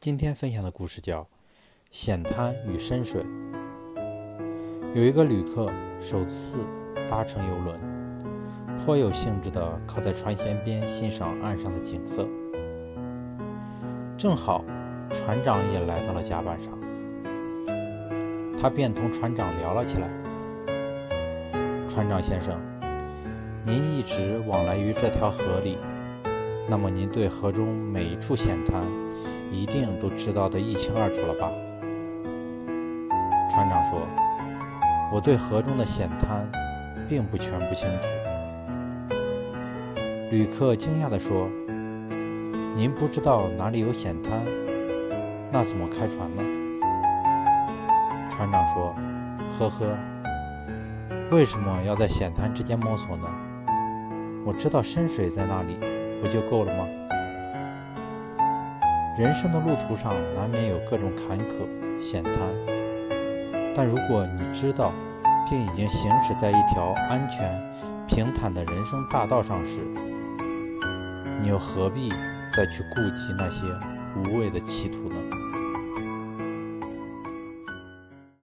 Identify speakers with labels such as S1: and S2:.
S1: 今天分享的故事叫《险滩与深水》。有一个旅客首次搭乘游轮，颇有兴致地靠在船舷边欣赏岸上的景色。正好船长也来到了甲板上，他便同船长聊了起来：“船长先生，您一直往来于这条河里，那么您对河中每一处险滩？”一定都知道的一清二楚了吧？船长说：“我对河中的险滩并不全不清楚。”旅客惊讶地说：“您不知道哪里有险滩，那怎么开船呢？”船长说：“呵呵，为什么要在险滩之间摸索呢？我知道深水在那里，不就够了吗？”人生的路途上难免有各种坎坷险滩，但如果你知道并已经行驶在一条安全平坦的人生大道上时，你又何必再去顾及那些无谓的歧途呢？